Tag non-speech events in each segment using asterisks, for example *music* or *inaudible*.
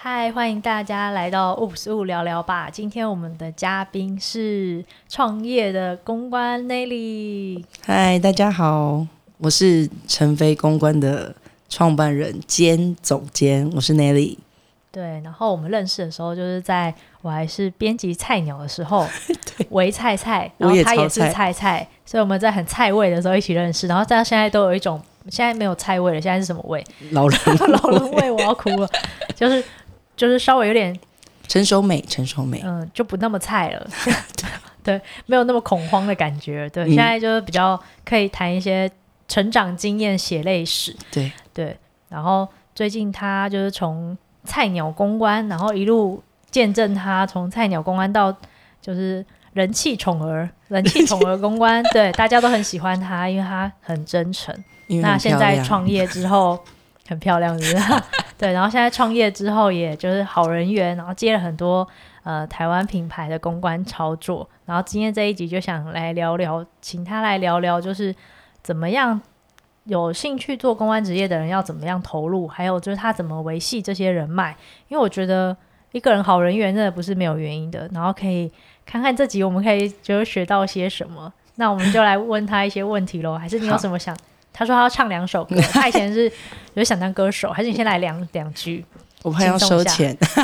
嗨，欢迎大家来到 Oops 误聊聊吧。今天我们的嘉宾是创业的公关 Nelly。嗨，大家好，我是承飞公关的创办人兼总监，我是 Nelly。对，然后我们认识的时候，就是在我还是编辑菜鸟的时候，*laughs* 为菜菜，然后他也是菜菜，所以我们在很菜味的时候一起认识，然后到现在都有一种现在没有菜味了，现在是什么味？老人 *laughs* 老人味，我要哭了，就是。就是稍微有点成熟美，成熟美，嗯，就不那么菜了，*laughs* 对，没有那么恐慌的感觉，对，嗯、现在就是比较可以谈一些成长经验、血泪史，对对。然后最近他就是从菜鸟公关，然后一路见证他从菜鸟公关到就是人气宠儿，*laughs* 人气宠儿公关，对，大家都很喜欢他，因为他很真诚。那现在创业之后。很漂亮，是不是？*laughs* 对，然后现在创业之后，也就是好人缘，然后接了很多呃台湾品牌的公关操作。然后今天这一集就想来聊聊，请他来聊聊，就是怎么样有兴趣做公关职业的人要怎么样投入，还有就是他怎么维系这些人脉。因为我觉得一个人好人缘真的不是没有原因的。然后可以看看这集我们可以就学到些什么。那我们就来问他一些问题喽，还是你有什么想？他说他要唱两首歌，*laughs* 他以前是有想当歌手，还是你先来两两句？我怕要收钱。*laughs*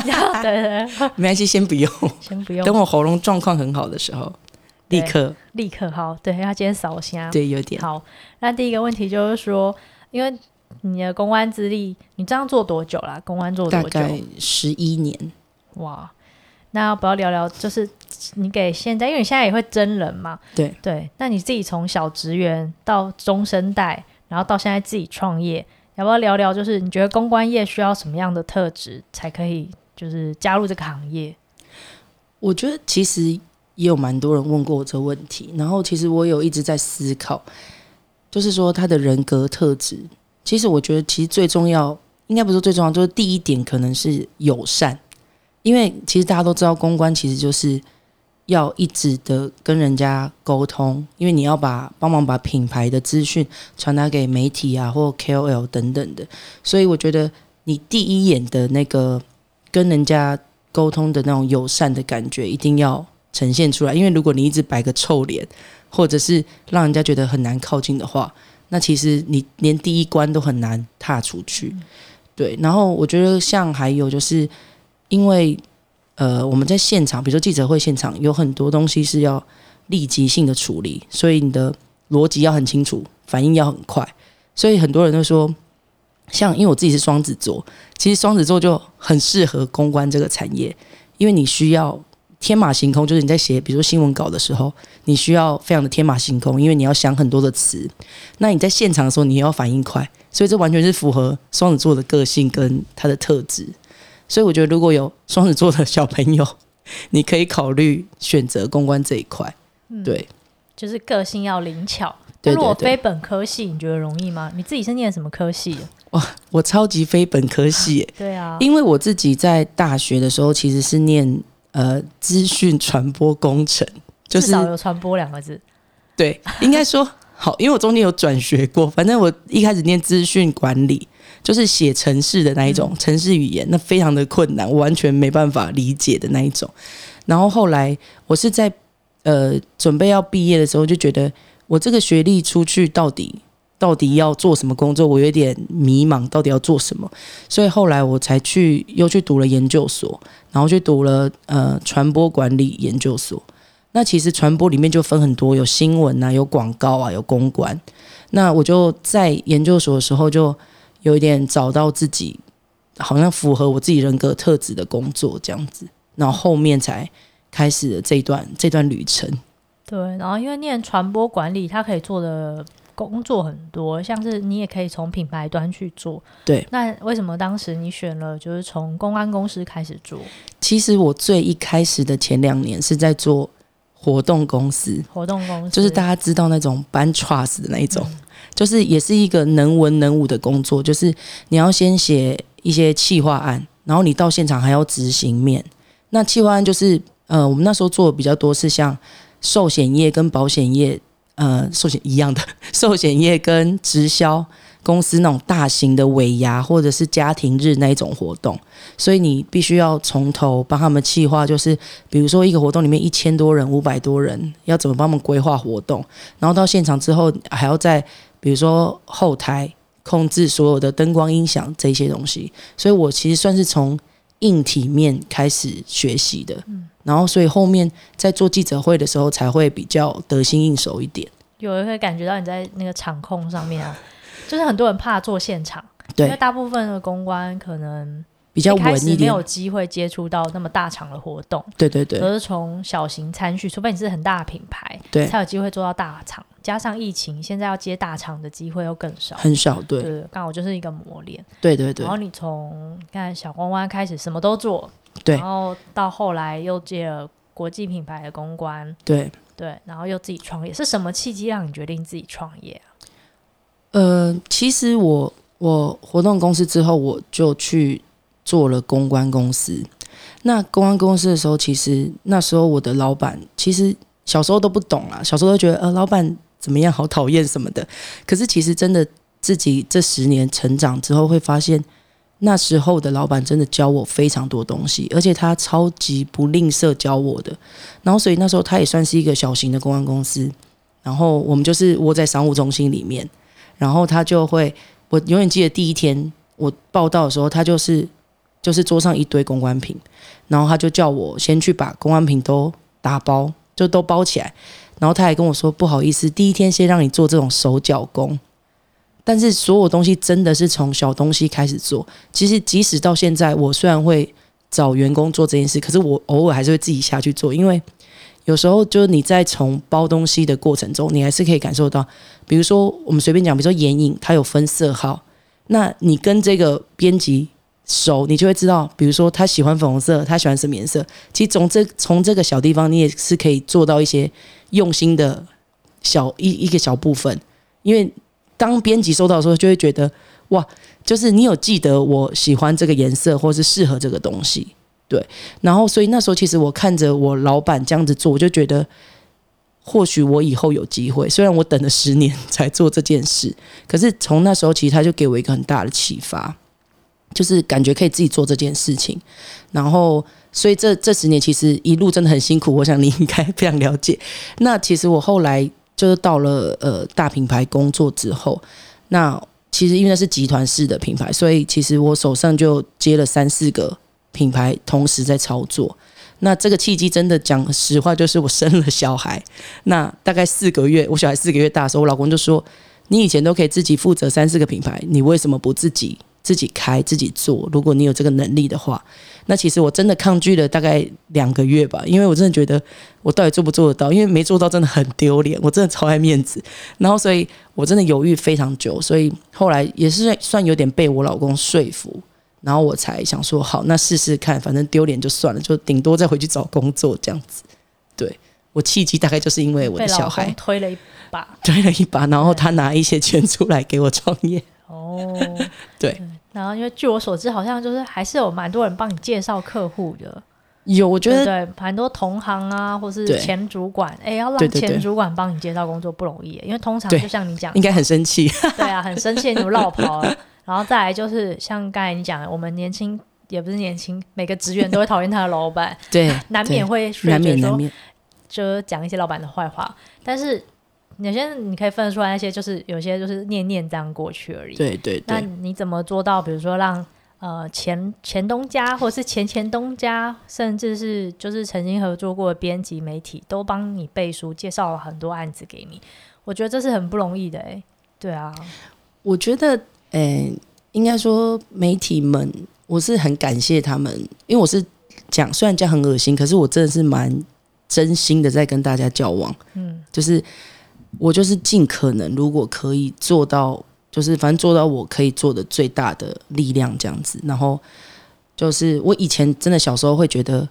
对对对，没关系，先不用，先不用。等我喉咙状况很好的时候，立刻立刻好。对，他今天扫声。对，有点好。那第一个问题就是说，因为你的公关资历，你这样做多久了？公关做多久？大概十一年。哇，那要不要聊聊？就是你给现在，因为你现在也会真人嘛？对对。那你自己从小职员到中生代。然后到现在自己创业，要不要聊聊？就是你觉得公关业需要什么样的特质才可以，就是加入这个行业？我觉得其实也有蛮多人问过我这个问题，然后其实我有一直在思考，就是说他的人格特质。其实我觉得，其实最重要，应该不是最重要，就是第一点可能是友善，因为其实大家都知道，公关其实就是。要一直的跟人家沟通，因为你要把帮忙把品牌的资讯传达给媒体啊，或 KOL 等等的，所以我觉得你第一眼的那个跟人家沟通的那种友善的感觉一定要呈现出来，因为如果你一直摆个臭脸，或者是让人家觉得很难靠近的话，那其实你连第一关都很难踏出去。对，然后我觉得像还有就是因为。呃，我们在现场，比如说记者会现场，有很多东西是要立即性的处理，所以你的逻辑要很清楚，反应要很快。所以很多人都说，像因为我自己是双子座，其实双子座就很适合公关这个产业，因为你需要天马行空，就是你在写，比如说新闻稿的时候，你需要非常的天马行空，因为你要想很多的词。那你在现场的时候，你也要反应快，所以这完全是符合双子座的个性跟他的特质。所以我觉得，如果有双子座的小朋友，*laughs* 你可以考虑选择公关这一块。嗯，对，就是个性要灵巧。对，如果非本科系，你觉得容易吗？你自己是念什么科系？哇，我超级非本科系。*laughs* 对啊，因为我自己在大学的时候其实是念呃资讯传播工程，就是至少有传播两个字。对，应该说好，因为我中间有转学过，反正我一开始念资讯管理。就是写城市的那一种城市语言，那非常的困难，我完全没办法理解的那一种。然后后来我是在呃准备要毕业的时候，就觉得我这个学历出去到底到底要做什么工作，我有点迷茫，到底要做什么。所以后来我才去又去读了研究所，然后去读了呃传播管理研究所。那其实传播里面就分很多，有新闻啊，有广告啊，有公关。那我就在研究所的时候就。有一点找到自己，好像符合我自己人格特质的工作这样子，然后后面才开始了这段这段旅程。对，然后因为念传播管理，它可以做的工作很多，像是你也可以从品牌端去做。对，那为什么当时你选了就是从公安公司开始做？其实我最一开始的前两年是在做活动公司，活动公司就是大家知道那种办 trust 的那一种。嗯就是也是一个能文能武的工作，就是你要先写一些企划案，然后你到现场还要执行面。那企划案就是呃，我们那时候做的比较多是像寿险业跟保险业，呃，寿险一样的 *laughs* 寿险业跟直销公司那种大型的尾牙或者是家庭日那一种活动，所以你必须要从头帮他们计划，就是比如说一个活动里面一千多人、五百多人，要怎么帮他们规划活动，然后到现场之后还要在比如说后台控制所有的灯光、音响这些东西，所以我其实算是从硬体面开始学习的，然后所以后面在做记者会的时候才会比较得心应手一点。有人会感觉到你在那个场控上面啊。就是很多人怕做现场，对，因为大部分的公关可能比较稳一点，没有机会接触到那么大场的活动，对对对，都是从小型参序，除非你是很大的品牌，对，才有机会做到大场。加上疫情，现在要接大场的机会又更少，很少，对，对，刚好就是一个磨练，对对对。然后你从看小公关开始什么都做，对，然后到后来又接了国际品牌的公关，对。对，然后又自己创业，是什么契机让你决定自己创业啊？呃，其实我我活动公司之后，我就去做了公关公司。那公关公司的时候，其实那时候我的老板，其实小时候都不懂啊，小时候都觉得呃，老板怎么样，好讨厌什么的。可是其实真的自己这十年成长之后，会发现那时候的老板真的教我非常多东西，而且他超级不吝啬教我的。然后所以那时候他也算是一个小型的公关公司，然后我们就是窝在商务中心里面。然后他就会，我永远记得第一天我报到的时候，他就是就是桌上一堆公关品，然后他就叫我先去把公关品都打包，就都包起来。然后他还跟我说，不好意思，第一天先让你做这种手脚工，但是所有东西真的是从小东西开始做。其实即使到现在，我虽然会找员工做这件事，可是我偶尔还是会自己下去做，因为。有时候就是你在从包东西的过程中，你还是可以感受到，比如说我们随便讲，比如说眼影，它有分色号，那你跟这个编辑熟，你就会知道，比如说他喜欢粉红色，他喜欢什么颜色。其实从这从这个小地方，你也是可以做到一些用心的小一一个小部分。因为当编辑收到的时候，就会觉得哇，就是你有记得我喜欢这个颜色，或是适合这个东西。对，然后所以那时候其实我看着我老板这样子做，我就觉得或许我以后有机会。虽然我等了十年 *laughs* 才做这件事，可是从那时候其实他就给我一个很大的启发，就是感觉可以自己做这件事情。然后所以这这十年其实一路真的很辛苦，我想你应该非常了解。那其实我后来就是到了呃大品牌工作之后，那其实因为那是集团式的品牌，所以其实我手上就接了三四个。品牌同时在操作，那这个契机真的讲实话，就是我生了小孩，那大概四个月，我小孩四个月大的时候，我老公就说：“你以前都可以自己负责三四个品牌，你为什么不自己自己开自己做？如果你有这个能力的话，那其实我真的抗拒了大概两个月吧，因为我真的觉得我到底做不做得到？因为没做到真的很丢脸，我真的超爱面子。然后，所以我真的犹豫非常久，所以后来也是算有点被我老公说服。”然后我才想说，好，那试试看，反正丢脸就算了，就顶多再回去找工作这样子。对，我契机大概就是因为我的小孩推了一把，推了一把，然后他拿一些钱出来给我创业。哦，*laughs* 对，对。然后因为据我所知，好像就是还是有蛮多人帮你介绍客户的。有，我觉得对，蛮多同行啊，或是前主管，哎，要让前主管帮你介绍工作不容易，因为通常就像你讲，应该很生气。对啊，很生气，你就落跑了。然后再来就是像刚才你讲的，我们年轻也不是年轻，每个职员都会讨厌他的老板，对，难免会难免难免就讲一些老板的坏话。但是有些你可以分得出来，那些就是有些就是念念这样过去而已。对对对。那你怎么做到？比如说让呃前前东家，或是前前东家，甚至是就是曾经合作过的编辑媒体，都帮你背书，介绍了很多案子给你。我觉得这是很不容易的哎。对啊，我觉得。诶、欸，应该说媒体们，我是很感谢他们，因为我是讲，虽然讲很恶心，可是我真的是蛮真心的在跟大家交往。嗯，就是我就是尽可能，如果可以做到，就是反正做到我可以做的最大的力量这样子。然后就是我以前真的小时候会觉得，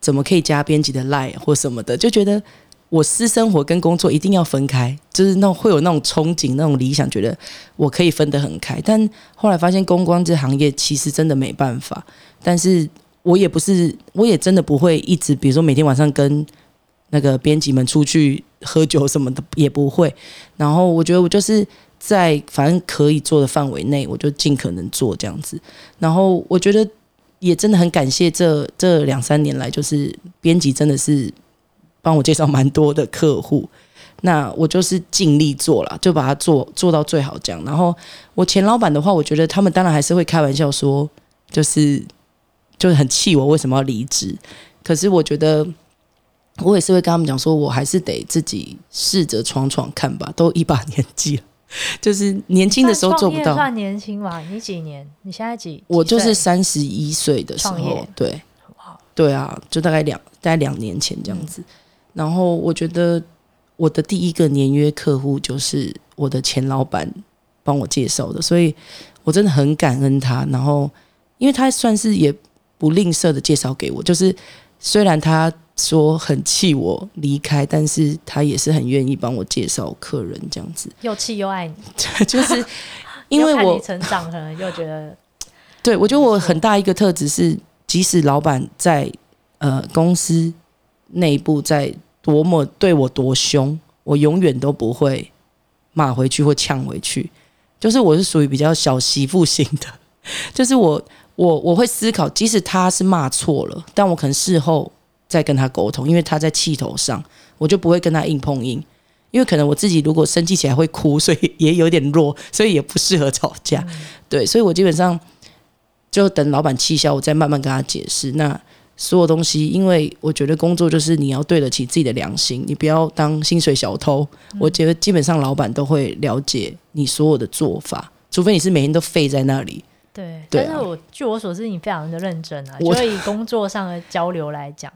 怎么可以加编辑的 line 或什么的，就觉得。我私生活跟工作一定要分开，就是那会有那种憧憬、那种理想，觉得我可以分得很开。但后来发现，公关这行业其实真的没办法。但是我也不是，我也真的不会一直，比如说每天晚上跟那个编辑们出去 *laughs* 喝酒什么的，也不会。然后我觉得我就是在反正可以做的范围内，我就尽可能做这样子。然后我觉得也真的很感谢这这两三年来，就是编辑真的是帮我介绍蛮多的客户。那我就是尽力做了，就把它做做到最好这样。然后我前老板的话，我觉得他们当然还是会开玩笑说，就是就是很气我为什么要离职。可是我觉得我也是会跟他们讲说，我还是得自己试着闯闯看吧。都一把年纪了。*laughs* 就是年轻的时候做不到，算年轻嘛？你几年？你现在几？我就是三十一岁的时候，对，对啊，就大概两大概两年前这样子。然后我觉得我的第一个年约客户就是我的前老板帮我介绍的，所以我真的很感恩他。然后因为他算是也不吝啬的介绍给我，就是虽然他。说很气我离开，但是他也是很愿意帮我介绍客人这样子，又气又爱你，*laughs* 就是因为 *laughs* 我成长，可能又觉得，*laughs* 对，我觉得我很大一个特质是，即使老板在呃公司内部在多么对我多凶，我永远都不会骂回去或呛回去，就是我是属于比较小媳妇型的，就是我我我会思考，即使他是骂错了，但我可能事后。再跟他沟通，因为他在气头上，我就不会跟他硬碰硬，因为可能我自己如果生气起来会哭，所以也有点弱，所以也不适合吵架。嗯、对，所以我基本上就等老板气消，我再慢慢跟他解释。那所有东西，因为我觉得工作就是你要对得起自己的良心，你不要当薪水小偷。嗯、我觉得基本上老板都会了解你所有的做法，除非你是每天都废在那里。对，对啊、但是我据我所知，你非常的认真啊，我就以工作上的交流来讲。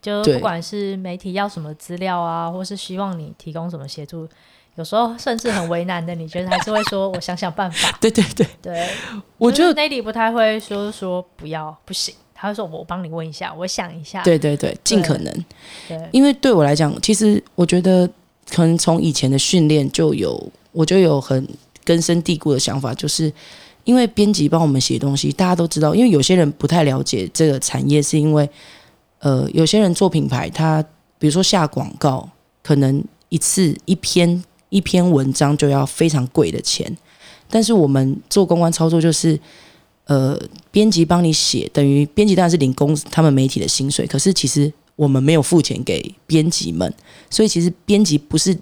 就不管是媒体要什么资料啊，或是希望你提供什么协助，有时候甚至很为难的，你觉得还是会说我想想办法。*laughs* 对对对 *laughs* 对，我觉得 Nelly 不太会说说不要不行，他会说我帮你问一下，我想一下。对对对，尽可能。对，因为对我来讲，其实我觉得可能从以前的训练就有，我就有很根深蒂固的想法，就是因为编辑帮我们写东西，大家都知道，因为有些人不太了解这个产业，是因为。呃，有些人做品牌，他比如说下广告，可能一次一篇一篇文章就要非常贵的钱。但是我们做公关操作，就是呃，编辑帮你写，等于编辑当然是领公他们媒体的薪水，可是其实我们没有付钱给编辑们，所以其实编辑不是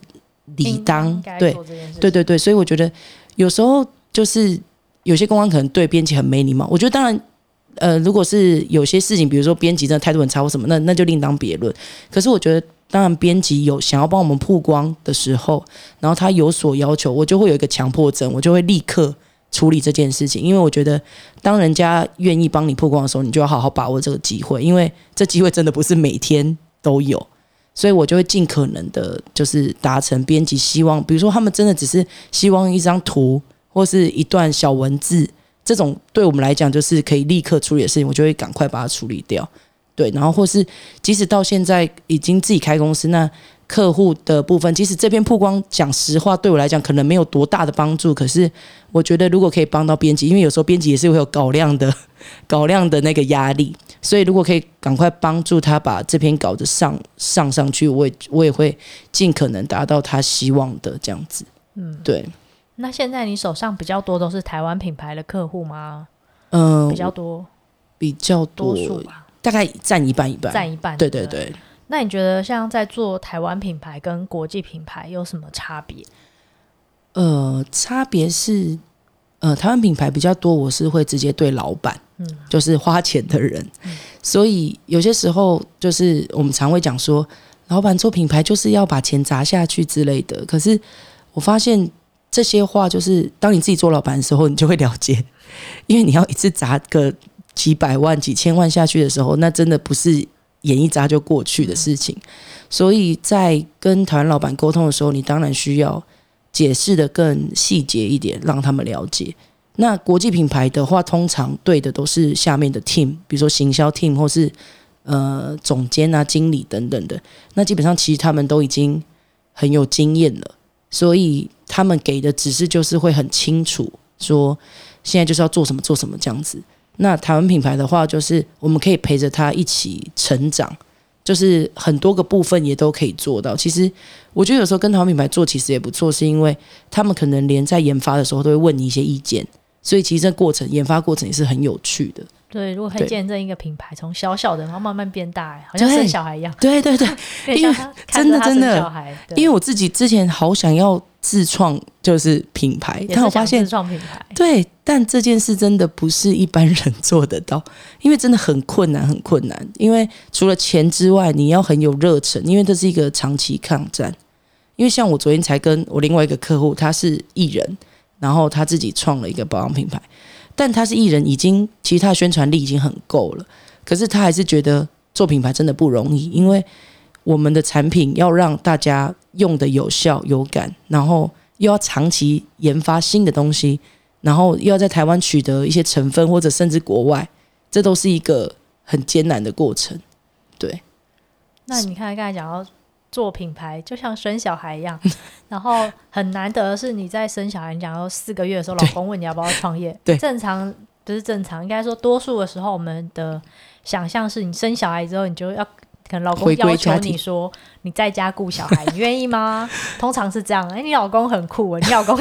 理当对对对对，所以我觉得有时候就是有些公关可能对编辑很没礼貌，我觉得当然。呃，如果是有些事情，比如说编辑真的态度很差或什么，那那就另当别论。可是我觉得，当然编辑有想要帮我们曝光的时候，然后他有所要求，我就会有一个强迫症，我就会立刻处理这件事情。因为我觉得，当人家愿意帮你曝光的时候，你就要好好把握这个机会，因为这机会真的不是每天都有。所以我就会尽可能的，就是达成编辑希望。比如说，他们真的只是希望一张图或是一段小文字。这种对我们来讲就是可以立刻处理的事情，我就会赶快把它处理掉。对，然后或是即使到现在已经自己开公司，那客户的部分，即使这篇曝光，讲实话对我来讲可能没有多大的帮助，可是我觉得如果可以帮到编辑，因为有时候编辑也是会有稿量的 *laughs* 稿量的那个压力，所以如果可以赶快帮助他把这篇稿子上上上去，我也我也会尽可能达到他希望的这样子。嗯，对。那现在你手上比较多都是台湾品牌的客户吗？嗯，比较多，比较多，多数吧，大概占一半一半，占一半。对对对。那你觉得像在做台湾品牌跟国际品牌有什么差别？呃，差别是，呃，台湾品牌比较多，我是会直接对老板，嗯，就是花钱的人，嗯，所以有些时候就是我们常会讲说，老板做品牌就是要把钱砸下去之类的。可是我发现。这些话就是当你自己做老板的时候，你就会了解，*laughs* 因为你要一次砸个几百万、几千万下去的时候，那真的不是眼一眨就过去的事情。所以在跟台湾老板沟通的时候，你当然需要解释得更细节一点，让他们了解。那国际品牌的话，通常对的都是下面的 team，比如说行销 team 或是呃总监啊、经理等等的。那基本上其实他们都已经很有经验了。所以他们给的指示就是会很清楚，说现在就是要做什么做什么这样子。那台湾品牌的话，就是我们可以陪着他一起成长，就是很多个部分也都可以做到。其实我觉得有时候跟台湾品牌做其实也不错，是因为他们可能连在研发的时候都会问你一些意见，所以其实这过程研发过程也是很有趣的。对，如果可以见证一个品牌从小小的，然后慢慢变大，好像生小孩一样。对对对，因为真的真的，因为我自己之前好想要自创就是品牌，但我发现自创品牌，对，但这件事真的不是一般人 *laughs* 做得到，因为真的很困难，很困难。因为除了钱之外，你要很有热忱，因为这是一个长期抗战。因为像我昨天才跟我另外一个客户，他是艺人，然后他自己创了一个保养品牌。但他是艺人，已经其实他的宣传力已经很够了，可是他还是觉得做品牌真的不容易，因为我们的产品要让大家用的有效有感，然后又要长期研发新的东西，然后又要在台湾取得一些成分，或者甚至国外，这都是一个很艰难的过程。对，那你看刚才讲到。做品牌就像生小孩一样，*laughs* 然后很难得的是你在生小孩，你讲到四个月的时候，老公问你要不要创业，对，正常不是正常，应该说多数的时候，我们的想象是你生小孩之后，你就要。可能老公要求你说你在家顾小孩，*laughs* 你愿意吗？通常是这样。哎、欸，你老公很酷啊！你老公，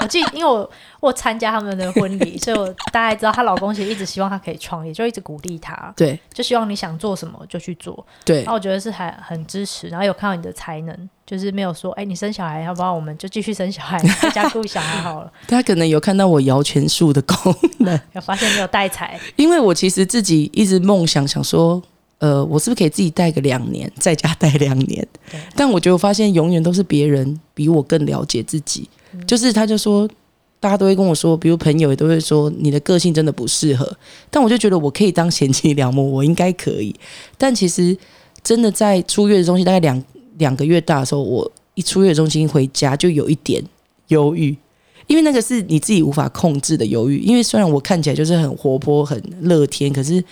我记得，因为我我参加他们的婚礼，*laughs* 所以我大概知道她老公其实一直希望她可以创业，就一直鼓励她。对，就希望你想做什么就去做。对，然后我觉得是还很支持，然后有看到你的才能，就是没有说哎、欸，你生小孩要不然我们就继续生小孩，*laughs* 在家顾小孩好了。他可能有看到我摇钱树的功能，有发现你有带财，因为我其实自己一直梦想想说。呃，我是不是可以自己带个两年，在家带两年？但我觉得我发现永远都是别人比我更了解自己。嗯、就是他就说，大家都会跟我说，比如朋友也都会说，你的个性真的不适合。但我就觉得我可以当贤妻良母，我应该可以。但其实真的在出月子中心大概两两个月大的时候，我一出月子中心回家就有一点忧郁，因为那个是你自己无法控制的犹豫。因为虽然我看起来就是很活泼、很乐天，可是。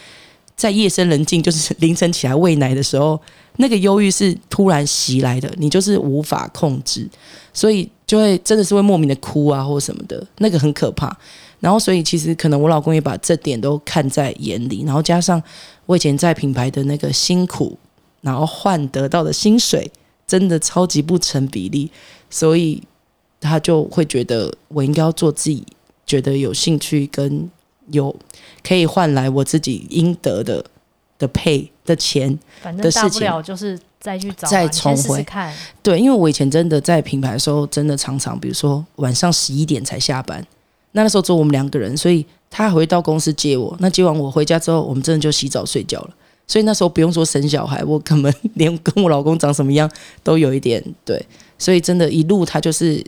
在夜深人静，就是凌晨起来喂奶的时候，那个忧郁是突然袭来的，你就是无法控制，所以就会真的是会莫名的哭啊，或什么的，那个很可怕。然后，所以其实可能我老公也把这点都看在眼里，然后加上我以前在品牌的那个辛苦，然后换得到的薪水，真的超级不成比例，所以他就会觉得我应该要做自己觉得有兴趣跟。有可以换来我自己应得的的配的钱，反正大不了就是再去找，再重回看。对，因为我以前真的在品牌的时候，真的常常，比如说晚上十一点才下班，那那时候只有我们两个人，所以他回到公司接我。那接完我回家之后，我们真的就洗澡睡觉了。所以那时候不用说生小孩，我根本连跟我老公长什么样都有一点对。所以真的，一路他就是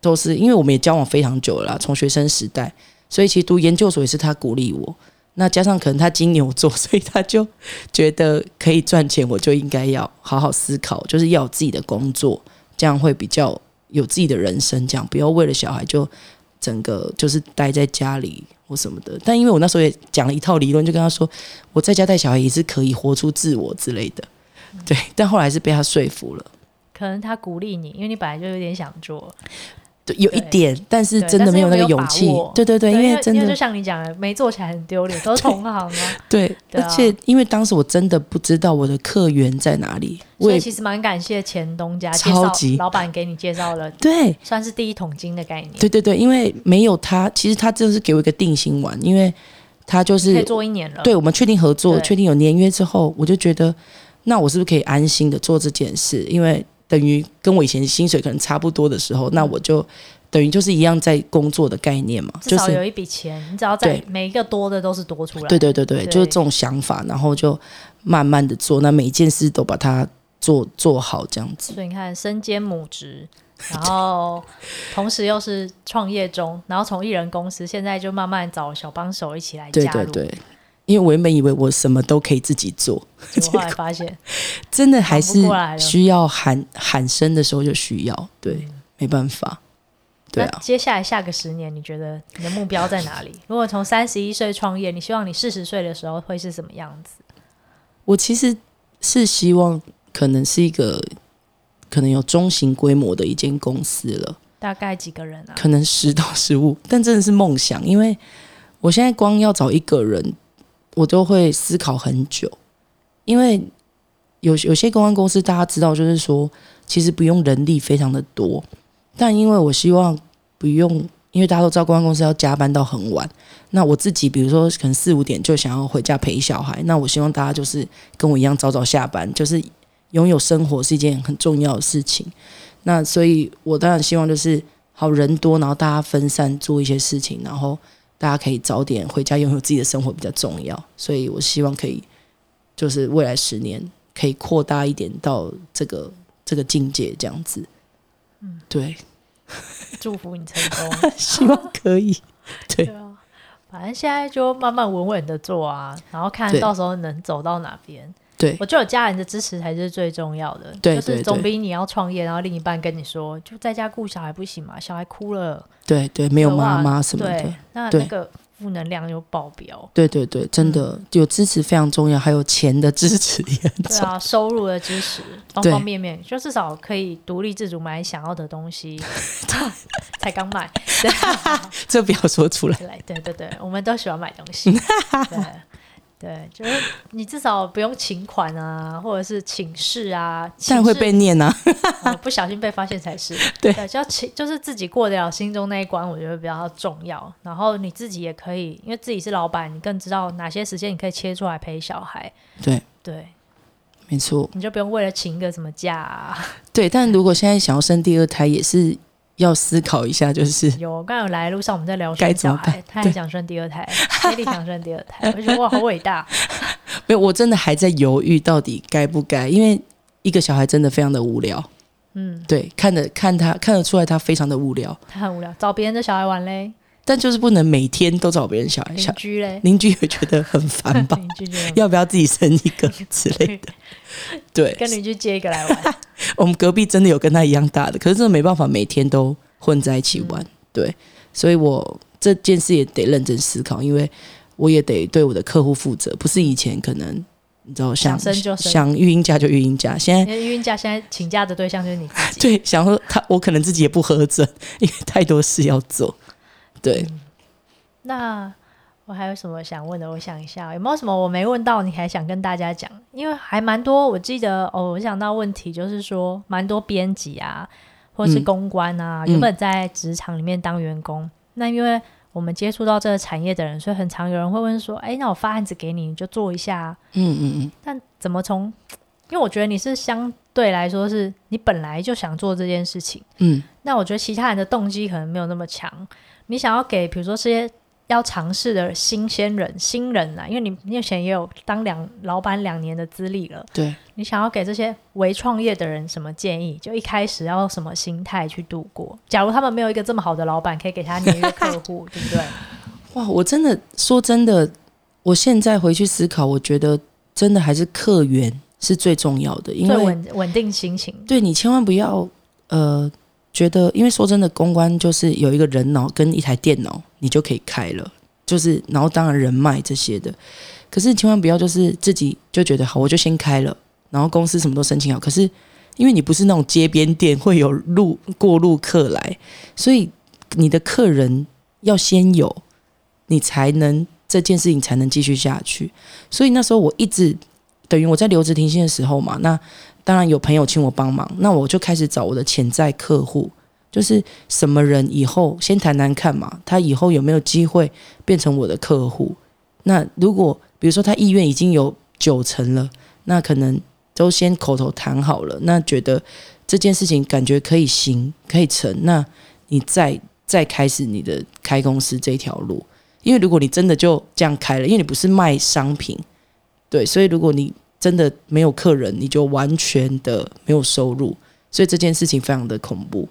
都是，因为我们也交往非常久了啦，从学生时代。所以其实读研究所也是他鼓励我，那加上可能他金牛座，*laughs* 所以他就觉得可以赚钱，我就应该要好好思考，就是要有自己的工作，这样会比较有自己的人生，这样不要为了小孩就整个就是待在家里或什么的。但因为我那时候也讲了一套理论，就跟他说我在家带小孩也是可以活出自我之类的，对。但后来是被他说服了，可能他鼓励你，因为你本来就有点想做。对，有一点，但是真的没有那个勇气。对对对，因为真的就像你讲的，没做起来很丢脸，都是同行啊。*laughs* 对，而且因为当时我真的不知道我的客源在哪里，所以其实蛮感谢前东家超级老板给你介绍了，对，算是第一桶金的概念。对对对，因为没有他，其实他就是给我一个定心丸，因为他就是做一年了。对，我们确定合作，确定有年约之后，我就觉得，那我是不是可以安心的做这件事？因为等于跟我以前薪水可能差不多的时候，那我就等于就是一样在工作的概念嘛，至少有一笔钱，就是、你只要在每一个多的都是多出来。对对对对，就是这种想法，然后就慢慢的做，那每一件事都把它做做好这样子。所以你看，身兼母职，然后同时又是创业中，然后从艺人公司，现在就慢慢找小帮手一起来加入。对对对。因为我原本以为我什么都可以自己做，结果后来 *laughs* 发现真的还是需要喊喊声的时候就需要，对，没办法，对啊。接下来下个十年，你觉得你的目标在哪里？*laughs* 如果从三十一岁创业，你希望你四十岁的时候会是什么样子？我其实是希望可能是一个可能有中型规模的一间公司了，大概几个人啊？可能十到十五，但真的是梦想，因为我现在光要找一个人。我都会思考很久，因为有有些公关公司大家知道，就是说其实不用人力非常的多，但因为我希望不用，因为大家都知道公关公司要加班到很晚，那我自己比如说可能四五点就想要回家陪小孩，那我希望大家就是跟我一样早早下班，就是拥有生活是一件很重要的事情。那所以我当然希望就是好人多，然后大家分散做一些事情，然后。大家可以早点回家，拥有自己的生活比较重要，所以我希望可以，就是未来十年可以扩大一点到这个这个境界，这样子。嗯，对，祝福你成功，*laughs* 希望可以。对，对啊，反正现在就慢慢稳稳的做啊，然后看到时候能走到哪边。对，我觉得有家人的支持才是最重要的。对，就是总比你要创业，然后另一半跟你说就在家顾小孩不行嘛，小孩哭了，对对，没有妈妈什么的，对，那那个负能量有爆表。对对对，真的有支持非常重要，还有钱的支持也很重要。对啊，*laughs* 收入的支持，方方面面，就至少可以独立自主买想要的东西。*laughs* 才刚买，*laughs* 这不要说出来。对对对，我们都喜欢买东西。对。对，就是你至少不用请款啊，或者是请示啊，*laughs* 这样会被念啊、嗯，不小心被发现才是。*laughs* 对，对，就要请，就是自己过得了心中那一关，我觉得比较重要。然后你自己也可以，因为自己是老板，你更知道哪些时间你可以切出来陪小孩。对对，没错，你就不用为了请一个什么假啊。对，但如果现在想要生第二胎，也是。要思考一下，就是有刚刚有来路上，我们在聊生小孩，他也想生第二胎，杰利想生第二胎，我觉得哇，好伟大。*laughs* 没有，我真的还在犹豫到底该不该，因为一个小孩真的非常的无聊。嗯，对，看得看他看得出来，他非常的无聊，他很无聊，找别人的小孩玩嘞。但就是不能每天都找别人小孩，邻居嘞，邻居也觉得很烦吧？*laughs* 要不要自己生一个之类的？*laughs* 对，跟邻居借一个来玩。我们隔壁真的有跟他一样大的，可是真的没办法每天都混在一起玩。嗯、对，所以我这件事也得认真思考，因为我也得对我的客户负责，不是以前可能你知道想想生就生，想育婴假就育婴假，现在育婴假现在请假的对象就是你自己。*laughs* 对，想说他我可能自己也不合准，因为太多事要做。对、嗯，那我还有什么想问的？我想一下，有没有什么我没问到，你还想跟大家讲？因为还蛮多，我记得哦，我想到问题就是说，蛮多编辑啊，或者是公关啊，嗯、原本在职场里面当员工，嗯、那因为我们接触到这个产业的人，所以很常有人会问说，哎，那我发案子给你，你就做一下。嗯嗯嗯。但怎么从？因为我觉得你是相对来说是你本来就想做这件事情。嗯。那我觉得其他人的动机可能没有那么强。你想要给，比如说这些要尝试的新鲜人、新人啊，因为你目前也有当两老板两年的资历了。对。你想要给这些微创业的人什么建议？就一开始要什么心态去度过？假如他们没有一个这么好的老板，可以给他年约客户，*laughs* 对不对？哇，我真的说真的，我现在回去思考，我觉得真的还是客源是最重要的，因为稳稳定心情。对，你千万不要呃。觉得，因为说真的，公关就是有一个人脑跟一台电脑，你就可以开了。就是，然后当然人脉这些的，可是千万不要就是自己就觉得好，我就先开了，然后公司什么都申请好。可是因为你不是那种街边店，会有路过路客来，所以你的客人要先有，你才能这件事情才能继续下去。所以那时候我一直等于我在留职停薪的时候嘛，那。当然有朋友请我帮忙，那我就开始找我的潜在客户，就是什么人以后先谈谈看嘛，他以后有没有机会变成我的客户？那如果比如说他意愿已经有九成了，那可能都先口头谈好了，那觉得这件事情感觉可以行，可以成，那你再再开始你的开公司这条路，因为如果你真的就这样开了，因为你不是卖商品，对，所以如果你。真的没有客人，你就完全的没有收入，所以这件事情非常的恐怖。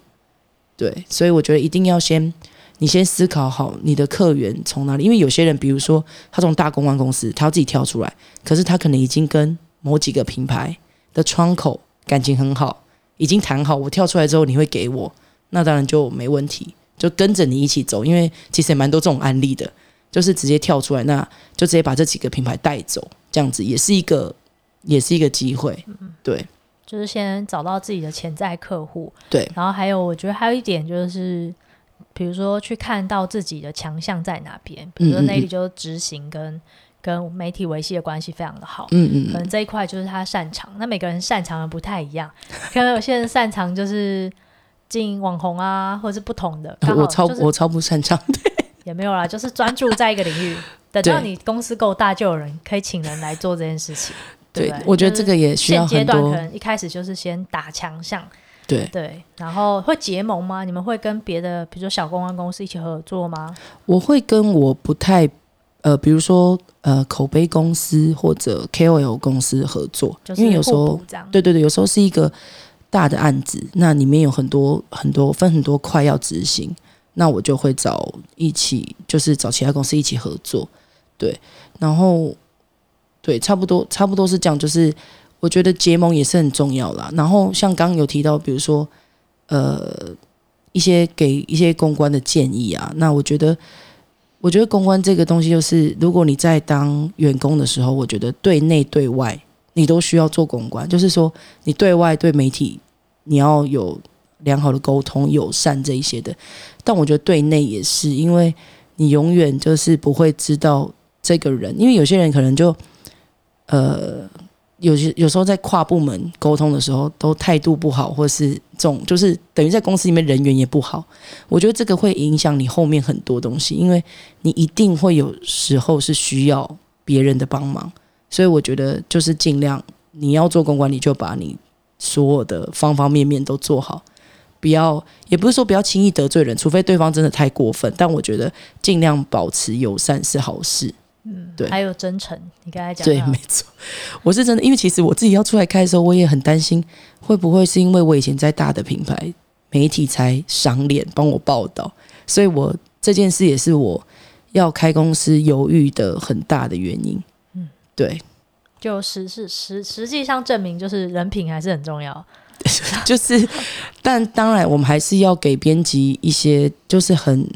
对，所以我觉得一定要先，你先思考好你的客源从哪里，因为有些人，比如说他从大公关公司，他要自己跳出来，可是他可能已经跟某几个品牌的窗口感情很好，已经谈好，我跳出来之后你会给我，那当然就没问题，就跟着你一起走，因为其实也蛮多这种案例的，就是直接跳出来，那就直接把这几个品牌带走，这样子也是一个。也是一个机会，对，就是先找到自己的潜在客户，对，然后还有我觉得还有一点就是，比如说去看到自己的强项在哪边，比如说那里就是执行跟跟媒体维系的关系非常的好。嗯嗯，可能这一块就是他擅长。那每个人擅长的不太一样，可能有些人擅长就是进网红啊，或者是不同的。我超我超不擅长的，*laughs* 也没有啦，就是专注在一个领域。等到你公司够大，就有人可以请人来做这件事情。对，对，我觉得这个也需要很多。现阶段可能一开始就是先打强项。对对，然后会结盟吗？你们会跟别的，比如说小公关公司一起合作吗？我会跟我不太呃，比如说呃，口碑公司或者 KOL 公司合作，就是、因为有时候对对对，有时候是一个大的案子，那里面有很多很多分很多块要执行，那我就会找一起，就是找其他公司一起合作。对，然后对，差不多差不多是这样，就是。我觉得结盟也是很重要啦。然后像刚有提到，比如说，呃，一些给一些公关的建议啊。那我觉得，我觉得公关这个东西，就是如果你在当员工的时候，我觉得对内对外你都需要做公关。就是说，你对外对媒体你要有良好的沟通、友善这一些的。但我觉得对内也是，因为你永远就是不会知道这个人，因为有些人可能就，呃。有些有时候在跨部门沟通的时候，都态度不好，或是这种就是等于在公司里面人缘也不好。我觉得这个会影响你后面很多东西，因为你一定会有时候是需要别人的帮忙。所以我觉得就是尽量你要做公关，你就把你所有的方方面面都做好，不要也不是说不要轻易得罪人，除非对方真的太过分。但我觉得尽量保持友善是好事。嗯，对，还有真诚，你刚才讲对，没错，我是真的，因为其实我自己要出来开的时候，我也很担心会不会是因为我以前在大的品牌媒体才赏脸帮我报道，所以我这件事也是我要开公司犹豫的很大的原因。嗯，对，就实是实实际上证明就是人品还是很重要，*laughs* 就是，但当然我们还是要给编辑一些就是很。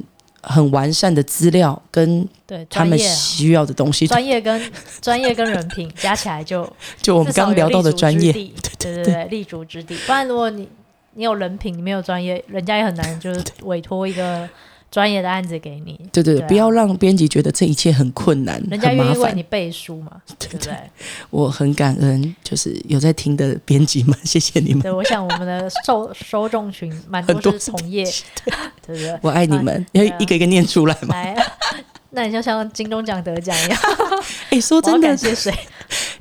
很完善的资料跟对他们需要的东西，专业跟专业跟人品 *laughs* 加起来就 *laughs* 就我们刚刚聊到的专业，*laughs* 对对对，对，立足之地。不然如果你你有人品，你没有专业，人家也很难就是委托一个专业的案子给你。对对，对，对、啊，不要让编辑觉得这一切很困难，人家愿意为你背书嘛，*laughs* 对不对？我很感恩，就是有在听的编辑们，*laughs* 谢谢你们。对，我想我们的受受众群蛮多是从业，*laughs* 对不对，对？我爱你们，要一个一个念出来嘛。那你就像金钟奖得奖一样。哎，说真的，感谢谁？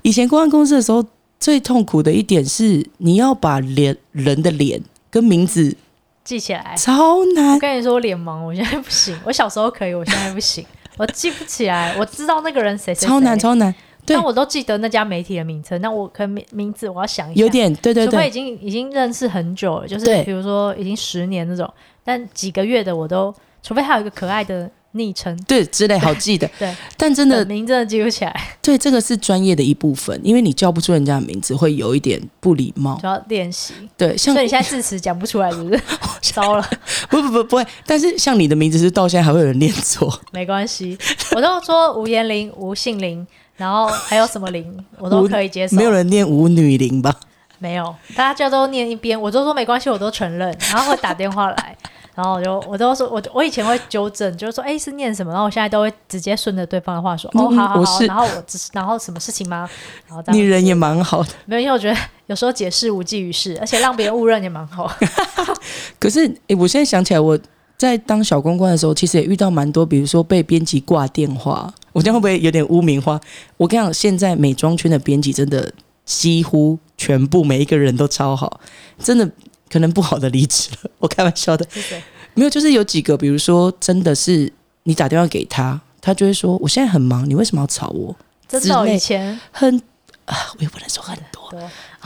以前公关公司的时候，最痛苦的一点是，你要把脸人的脸跟名字。记起来超难。我跟你说，我脸盲，我现在不行。我小时候可以，我现在不行。*laughs* 我记不起来，我知道那个人谁谁。超难，超难。但我都记得那家媒体的名称。那我可能名名字我要想一下。有点，对对对。除非已经已经认识很久了，就是比如说已经十年那种，但几个月的我都，除非还有一个可爱的。昵称对之类好记的，*laughs* 对，但真的名真的记不起来。对，这个是专业的一部分，因为你叫不出人家的名字，会有一点不礼貌。就要练习。对，像所以你现在字词讲不出来，是不是？*laughs* *laughs* 糟了。不不不不会，但是像你的名字是到现在还会有人念错。没关系，我都说吴彦霖、吴姓林，然后还有什么林，我都可以接受。没有人念吴女林吧？没有，大家就都念一边，我都说没关系，我都承认，然后会打电话来。然后我就我都说，我我以前会纠正，就是说，哎，是念什么？然后我现在都会直接顺着对方的话说，哦，好好好。然后我只是，然后什么事情吗？*laughs* 然后你人也蛮好的，没有，因为我觉得有时候解释无济于事，而且让别人误认也蛮好。*laughs* 可是，哎，我现在想起来，我在当小公关的时候，其实也遇到蛮多，比如说被编辑挂电话，我这样会不会有点污名化？我跟你讲，现在美妆圈的编辑真的几乎全部每一个人都超好，真的。可能不好的离职了，*laughs* 我开玩笑的，没有，就是有几个，比如说，真的是你打电话给他，他就会说：“我现在很忙，你为什么要吵我？”真的以前很啊，我也不能说很多，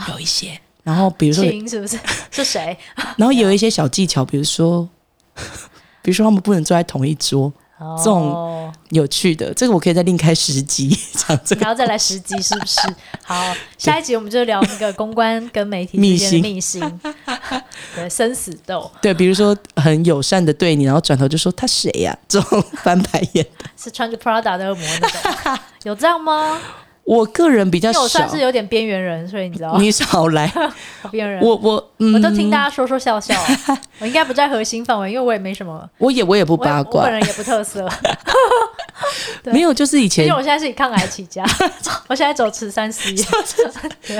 有一些。然后比如说，是不是 *laughs* 是谁？然后有一些小技巧，比如说，*laughs* 比如说他们不能坐在同一桌。这种有趣的，这个我可以再另开十集 *laughs* 讲这个，然后再来十集是不是？*laughs* 好，下一集我们就聊那个公关跟媒体之间的秘辛，*laughs* 对，生死斗。对，比如说很友善的对你，然后转头就说他谁呀？这种翻白眼，是穿着 Prada 的恶魔那种，有这样吗？我个人比较少，我算是有点边缘人，所以你知道，*laughs* 你少来 *laughs* 边缘人。我我、嗯、我都听大家说说笑笑，*laughs* 我应该不在核心范围，因为我也没什么，我也我也不八卦，我，我本人也不特色。没有，就是以前，因为我现在是以抗癌起家，我现在走慈善事业。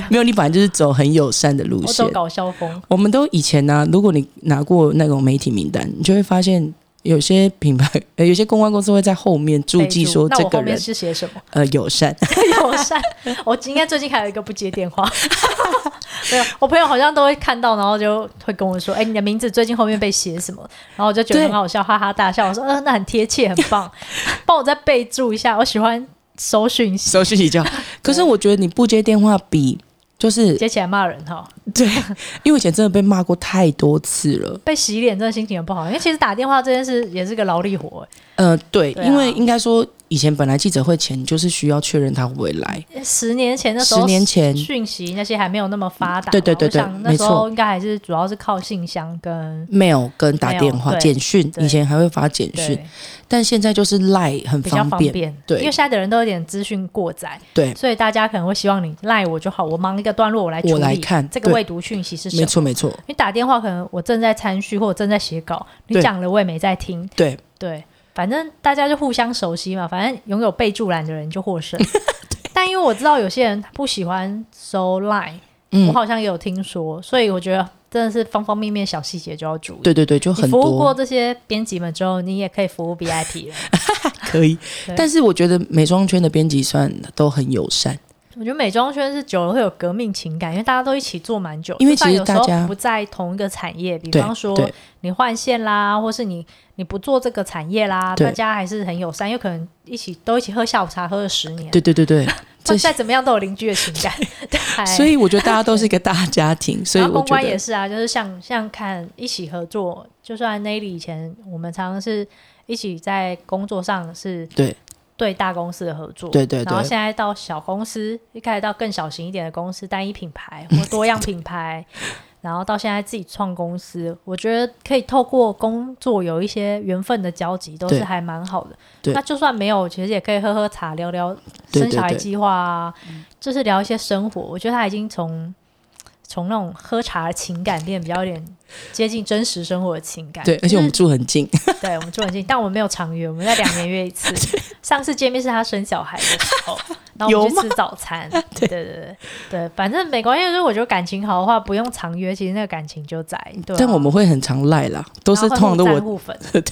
没有，你本来就是走很友善的路线，我走搞笑风。我们都以前呢、啊，如果你拿过那种媒体名单，你就会发现。有些品牌，*laughs* 呃，有些公关公司会在后面注记说这个人是写什么？呃，友善，*laughs* 友善。我应该最近还有一个不接电话，*laughs* 没有。我朋友好像都会看到，然后就会跟我说：“哎、欸，你的名字最近后面被写什么？”然后我就觉得很好笑，哈哈大笑。我说：“嗯、呃，那很贴切，很棒，帮我再备注一下。我喜欢搜讯息，搜讯息就好。可是我觉得你不接电话比。”就是接起来骂人哈，*laughs* 对，因为以前真的被骂过太多次了，被洗脸真的心情很不好。因为其实打电话这件事也是个劳力活，呃，对，因为应该说。以前本来记者会前就是需要确认他会不会来。十年前的时候，十年前讯息那些还没有那么发达。对对对对，那时候应该还是主要是靠信箱跟 mail 跟打电话、简讯。以前还会发简讯，但现在就是 Line 很方便。对，因为现在的人都有点资讯过载。对，所以大家可能会希望你 Line 我就好，我忙一个段落我来。我来看这个未读讯息是什么？没错没错。你打电话可能我正在参叙或者正在写稿，你讲了我也没在听。对对。反正大家就互相熟悉嘛，反正拥有备注栏的人就获胜。*laughs* 但因为我知道有些人不喜欢收 Line，、嗯、我好像也有听说，所以我觉得真的是方方面面小细节就要注意。对对对，就很多。服务过这些编辑们之后，你也可以服务 VIP 了。*laughs* 可以，但是我觉得美妆圈的编辑算都很友善。我觉得美妆圈是久了会有革命情感，因为大家都一起做蛮久。因为其实大家不在同一个产业，比方说你换线啦，或是你你不做这个产业啦，大家还是很友善，有可能一起都一起喝下午茶，喝了十年。对对对对，再再 *laughs* 怎么样都有邻居的情感。*laughs* 对，所以我觉得大家都是一个大家庭。*laughs* 所以我公关也是啊，就是像像看一起合作，就算 Nelly 以前我们常常是一起在工作上是对。对大公司的合作，对对对，然后现在到小公司，一开始到更小型一点的公司，单一品牌或多样品牌，然后到现在自己创公司，我觉得可以透过工作有一些缘分的交集，都是还蛮好的。那就算没有，其实也可以喝喝茶，聊聊生小孩计划啊，对对对，就是聊一些生活。我觉得他已经从。从那种喝茶的情感变比较有点接近真实生活的情感。对，而且我们住很近。*laughs* 对，我们住很近，但我们没有常约，我们在两年约一次。*laughs* 上次见面是他生小孩的时候，*laughs* 然后我们去吃早餐。对对对对对，反正没关系。如果我觉得感情好的话，不用常约，其实那个感情就在。对，但我们会很常赖啦，都是通常都我。粉，对，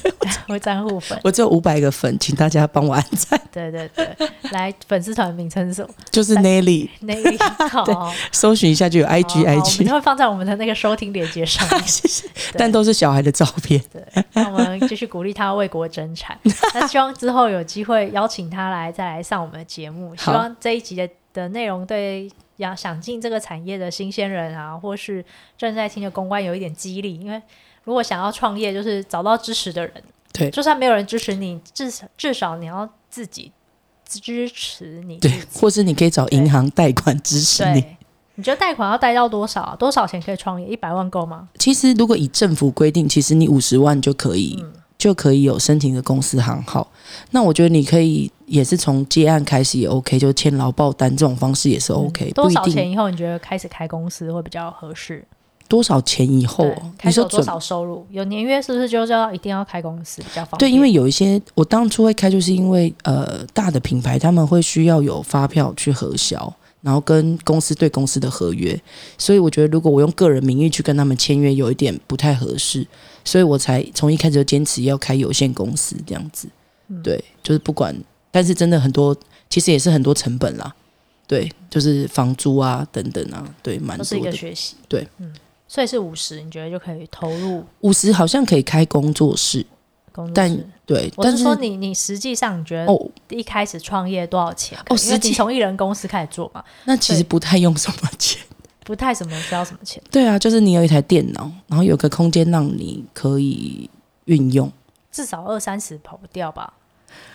会沾互粉。我只有五百个粉，请大家帮我按赞。对对对，来粉丝团名称是什么？就是 Nelly。Nelly，好，搜寻一下就有 IG。我们会放在我们的那个收听链接上面，谢谢。但都是小孩的照片。对，那我们继续鼓励他为国争产。*laughs* 那希望之后有机会邀请他来再来上我们的节目。希望这一集的的内容对要想进这个产业的新鲜人啊，或是正在听的公关有一点激励。因为如果想要创业，就是找到支持的人。对，就算没有人支持你，至少至少你要自己支持你。对，或是你可以找银行贷款支持你。你觉得贷款要贷到多少啊？多少钱可以创业？一百万够吗？其实如果以政府规定，其实你五十万就可以，嗯、就可以有申请的公司行号。那我觉得你可以也是从接案开始也 OK，就签劳报单这种方式也是 OK、嗯。多少钱以后你觉得开始开公司会比较合适？多少钱以后？你说多少收入？有年约是不是就叫一定要开公司比较方便？对，因为有一些我当初会开，就是因为呃大的品牌他们会需要有发票去核销。然后跟公司对公司的合约，所以我觉得如果我用个人名义去跟他们签约，有一点不太合适，所以我才从一开始就坚持要开有限公司这样子。嗯、对，就是不管，但是真的很多，其实也是很多成本啦。对，就是房租啊等等啊，对，蛮多的。都是一个学习。对，嗯，所以是五十，你觉得就可以投入？五十好像可以开工作室。但对，我是说你，你实际上你觉得哦一开始创业多少钱？哦，因为你从一人公司开始做嘛，*laughs* 那其实不太用什么钱，*laughs* 不太什么需要什么钱。对啊，就是你有一台电脑，然后有个空间让你可以运用，至少二三十跑不掉吧？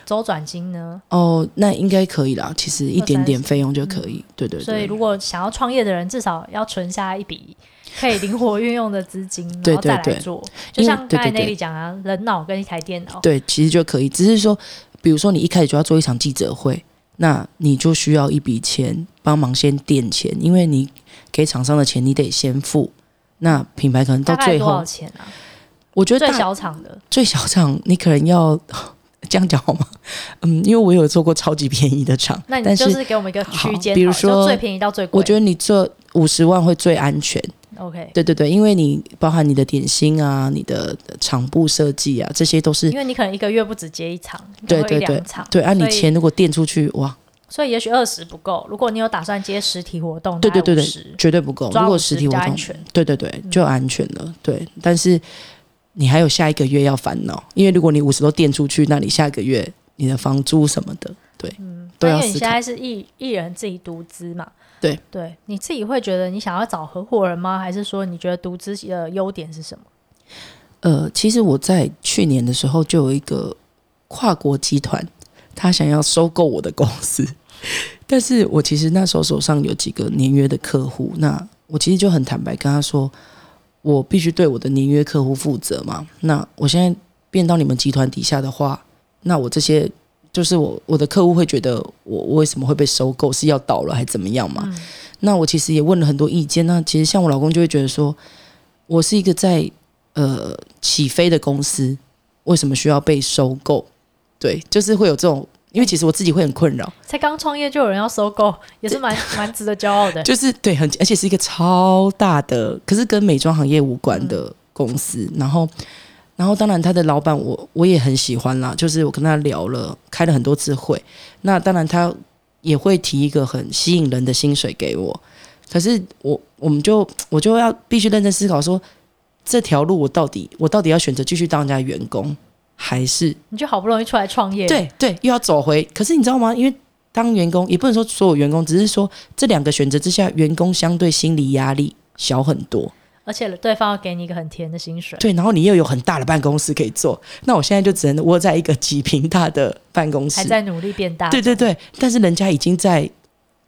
周转金呢？哦，那应该可以啦。其实一点点费用就可以。对对对。所以如果想要创业的人，至少要存下一笔。可以灵活运用的资金，然后再来做，对对对，就像刚才 Nelly 讲啊，人脑跟一台电脑，对，其实就可以。只是说，比如说你一开始就要做一场记者会，那你就需要一笔钱帮忙先垫钱，因为你给厂商的钱你得先付。那品牌可能到最后多少钱啊？我觉得最小厂的，最小厂你可能要这样讲好吗？*laughs* 嗯，因为我有做过超级便宜的厂，那你就是给我们一个区间，比如说最便宜到最贵。我觉得你做五十万会最安全。OK，对对对，因为你包含你的点心啊、你的场布设计啊，这些都是因为你可能一个月不止接一场，对对对，对，按、啊、你钱如果垫出去哇，所以也许二十不够。如果你有打算接实体活动，对对对对，绝对不够。如果实体活动，对对对，就安全了。嗯、对，但是你还有下一个月要烦恼，因为如果你五十都垫出去，那你下一个月你的房租什么的，对，嗯，都要因为你现在是一一人自己独资嘛。对对，你自己会觉得你想要找合伙人吗？还是说你觉得独资的优点是什么？呃，其实我在去年的时候就有一个跨国集团，他想要收购我的公司，*laughs* 但是我其实那时候手上有几个年约的客户，那我其实就很坦白跟他说，我必须对我的年约客户负责嘛。那我现在变到你们集团底下的话，那我这些。就是我我的客户会觉得我我为什么会被收购，是要倒了还怎么样嘛？嗯、那我其实也问了很多意见。那其实像我老公就会觉得说，我是一个在呃起飞的公司，为什么需要被收购？对，就是会有这种，因为其实我自己会很困扰。才刚创业就有人要收购，也是蛮蛮值得骄傲的。*laughs* 就是对，很而且是一个超大的，可是跟美妆行业无关的公司，嗯、然后。然后，当然，他的老板我我也很喜欢啦，就是我跟他聊了，开了很多次会。那当然，他也会提一个很吸引人的薪水给我。可是我我们就我就要必须认真思考说，这条路我到底我到底要选择继续当人家员工，还是你就好不容易出来创业？对对，又要走回。可是你知道吗？因为当员工也不能说所有员工，只是说这两个选择之下，员工相对心理压力小很多。而且对方要给你一个很甜的薪水，对，然后你又有很大的办公室可以做，那我现在就只能窝在一个几平大的办公室，还在努力变大。对对对，但是人家已经在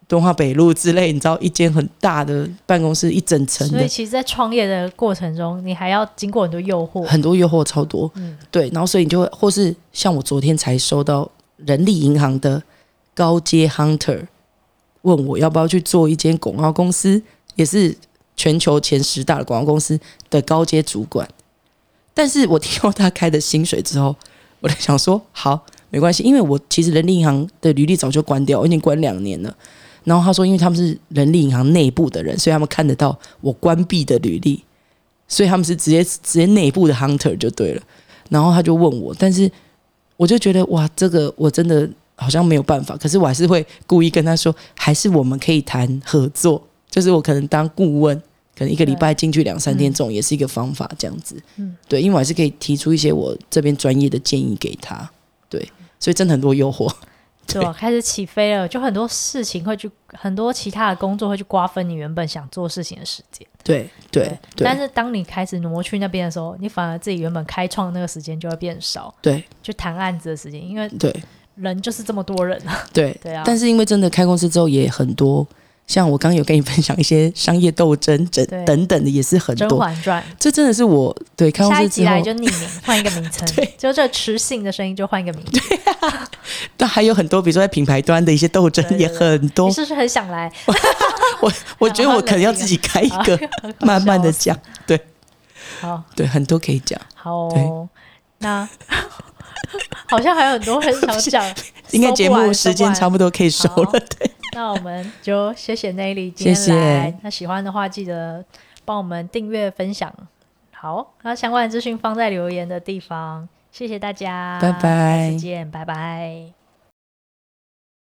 敦化北路之类，你知道一间很大的办公室，一整层。所以其实，在创业的过程中，你还要经过很多诱惑，很多诱惑超多。嗯，对，然后所以你就会，或是像我昨天才收到人力银行的高阶 hunter 问我要不要去做一间广告公司，也是。全球前十大的广告公司的高阶主管，但是我听到他开的薪水之后，我在想说，好，没关系，因为我其实人力银行的履历早就关掉，我已经关两年了。然后他说，因为他们是人力银行内部的人，所以他们看得到我关闭的履历，所以他们是直接直接内部的 hunter 就对了。然后他就问我，但是我就觉得哇，这个我真的好像没有办法，可是我还是会故意跟他说，还是我们可以谈合作。就是我可能当顾问，可能一个礼拜进去两三天，这种也是一个方法，这样子。嗯，对，因为我还是可以提出一些我这边专业的建议给他。对，所以真的很多诱惑。对，开始起飞了，就很多事情会去，很多其他的工作会去瓜分你原本想做事情的时间。对对对。但是当你开始挪去那边的时候，你反而自己原本开创那个时间就会变少。对，就谈案子的时间，因为对人就是这么多人啊。对对啊。但是因为真的开公司之后也很多。像我刚刚有跟你分享一些商业斗争，等等等的也是很多。甄嬛传，这真的是我对下一集来就匿名换一个名称，*laughs* 对，就这磁性的声音就换一个名字。*laughs* 对啊，但还有很多，比如说在品牌端的一些斗争也很多。你是不是很想来？*laughs* 我我觉得我可能要自己开一个，慢慢的讲。对，好，对，很多可以讲。好哦，那 *laughs* 好像还有很多很想讲，*laughs* 应该节目时间差不多可以收了。对。那我们就谢谢 Nelly 今天来。谢谢。那喜欢的话，记得帮我们订阅、分享。好，那相关的资讯放在留言的地方。谢谢大家，拜拜，再见，拜拜。